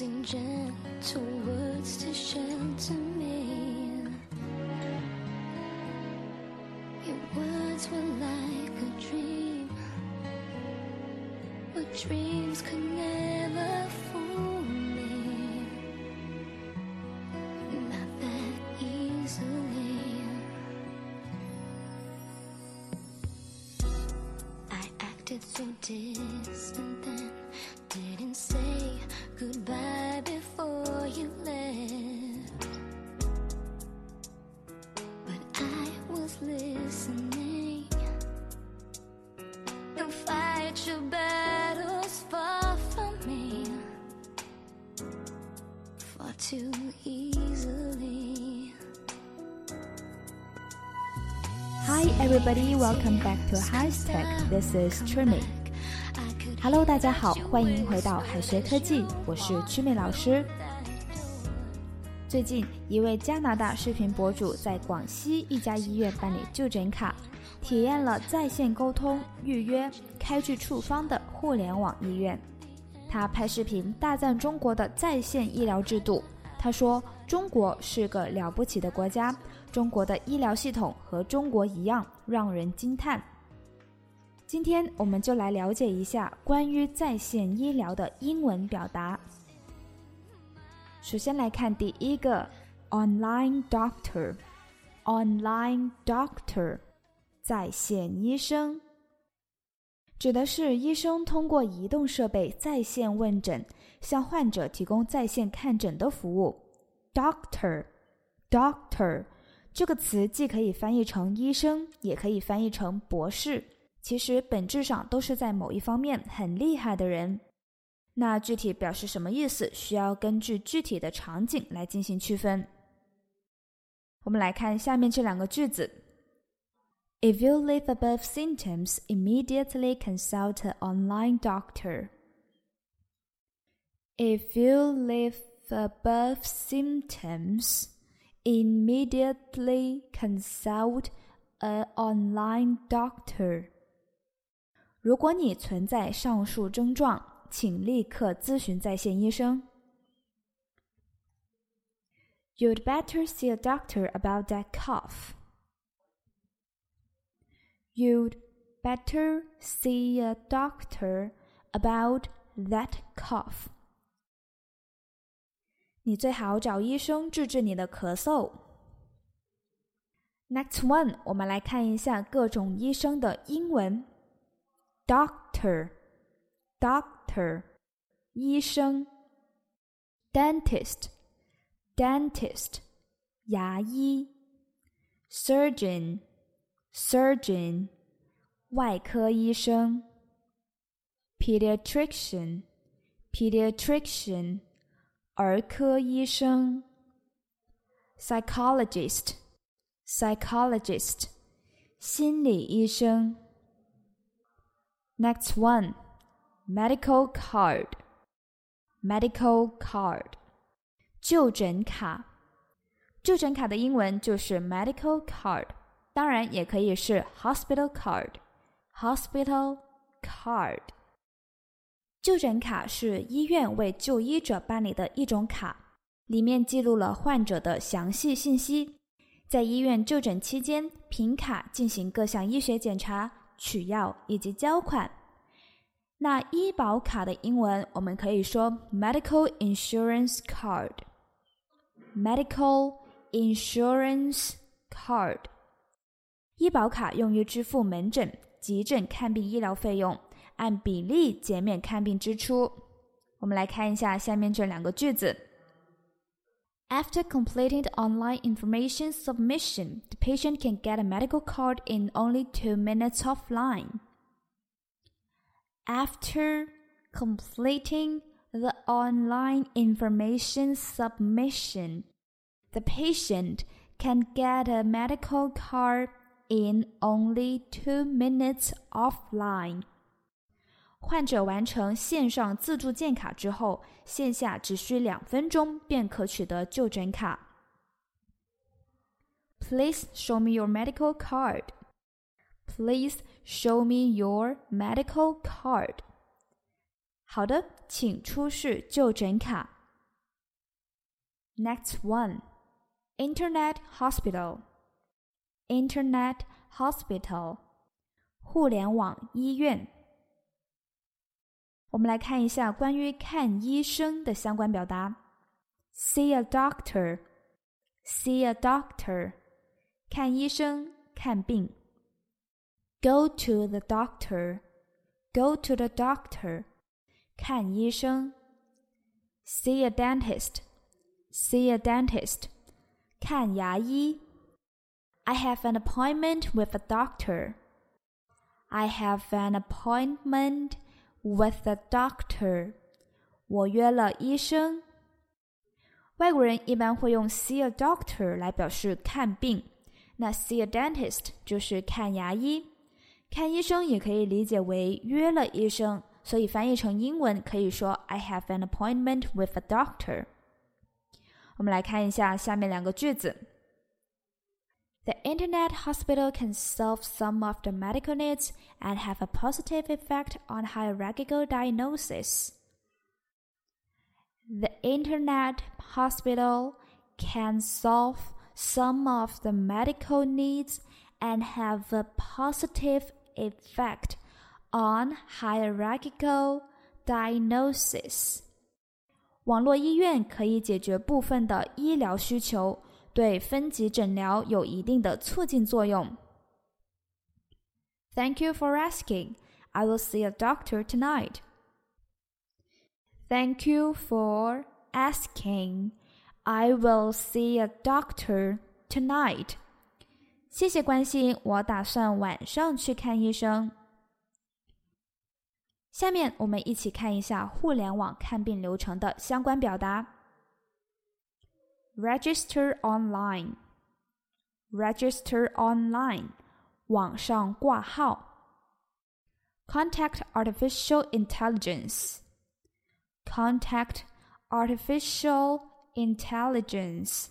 using gentle words to shelter me. Your words were like a dream, but dreams could never fool me. Acted so distant then, didn't say goodbye before you left. But I was listening. Don't fight your battles far from me, far too easily. Everybody, welcome back to Hashtag. This is Trimi. Hello，大家好，欢迎回到海学科技，我是曲美老师。最近，一位加拿大视频博主在广西一家医院办理就诊卡，体验了在线沟通、预约、开具处方的互联网医院。他拍视频大赞中国的在线医疗制度。他说：“中国是个了不起的国家，中国的医疗系统和中国一样让人惊叹。”今天我们就来了解一下关于在线医疗的英文表达。首先来看第一个，online doctor，online doctor，在线医生，指的是医生通过移动设备在线问诊，向患者提供在线看诊的服务。doctor，doctor 这个词既可以翻译成医生，也可以翻译成博士，其实本质上都是在某一方面很厉害的人。那具体表示什么意思，需要根据具体的场景来进行区分。我们来看下面这两个句子：If you live above symptoms, immediately consult an online doctor. If you live above symptoms, immediately consult an online doctor. 如果你存在上述症状，请立刻咨询在线医生。You'd better see a doctor about that cough. You'd better see a doctor about that cough. 你最好找医生治治你的咳嗽。Next one，我们来看一下各种医生的英文。Doctor, doctor，医生。Dentist, dentist，牙医。Surgeon, surgeon，外科医生。Pediatrician, pediatrician。儿科医生，psychologist，psychologist，心理医生。Next one, medical card, medical card，就诊卡。就诊卡的英文就是 medical card，当然也可以是 hospital card，hospital card。就诊卡是医院为就医者办理的一种卡，里面记录了患者的详细信息。在医院就诊期间，凭卡进行各项医学检查、取药以及交款。那医保卡的英文我们可以说 medical insurance card，medical insurance card。医保卡用于支付门诊、急诊看病医疗费用。按比例减免看病支出。我们来看一下下面这两个句子。After completing the online information submission, the patient can get a medical card in only two minutes offline. After completing the online information submission, the patient can get a medical card in only two minutes offline. 患者完成线上自助建卡之后，线下只需两分钟便可取得就诊卡。Please show me your medical card. Please show me your medical card. 好的，请出示就诊卡。Next one, Internet Hospital. Internet Hospital，互联网医院。我们来看一下关于看医生的相关表达：see a doctor，see a doctor，看医生，看病；go to the doctor，go to the doctor，看医生；see a dentist，see a dentist，看牙医。I have an appointment with a doctor. I have an appointment With the doctor. 我约了医生。外国人一般会用 see a doctor 来表示看病，那 see a dentist 就是看牙医。看医生也可以理解为约了医生，所以翻译成英文可以说 I have an appointment with a doctor。我们来看一下下面两个句子。The Internet Hospital can solve some of the medical needs and have a positive effect on hierarchical diagnosis. The Internet Hospital can solve some of the medical needs and have a positive effect on hierarchical diagnosis. 网络医院可以解决部分的医疗需求。 对分级诊疗有一定的促进作用。Thank you for asking. I will see a doctor tonight. Thank you for asking. I will see a doctor tonight. 谢谢关心，我打算晚上去看医生。下面我们一起看一下互联网看病流程的相关表达。register online, register online, 网上挂号。Contact artificial intelligence, contact artificial intelligence,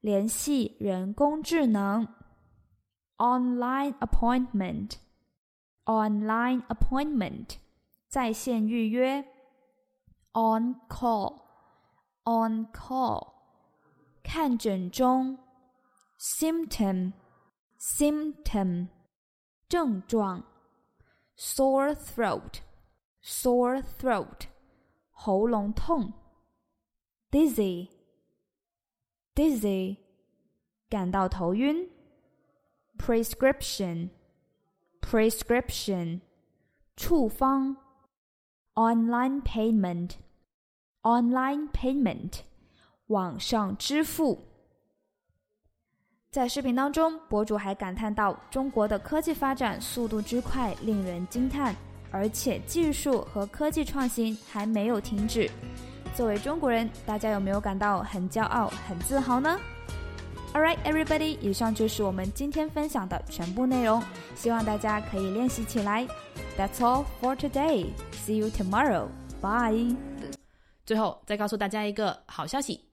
联系人工智能。Online appointment, online appointment, 在线预约。On call, on call. 看诊中，symptom，symptom，症状，sore throat，sore throat，喉咙痛，dizzy，dizzy，感到头晕，prescription，prescription，处方，online payment，online payment。 网上支付。在视频当中，博主还感叹到：“中国的科技发展速度之快，令人惊叹，而且技术和科技创新还没有停止。”作为中国人，大家有没有感到很骄傲、很自豪呢？All right, everybody，以上就是我们今天分享的全部内容，希望大家可以练习起来。That's all for today. See you tomorrow. Bye. 最后再告诉大家一个好消息。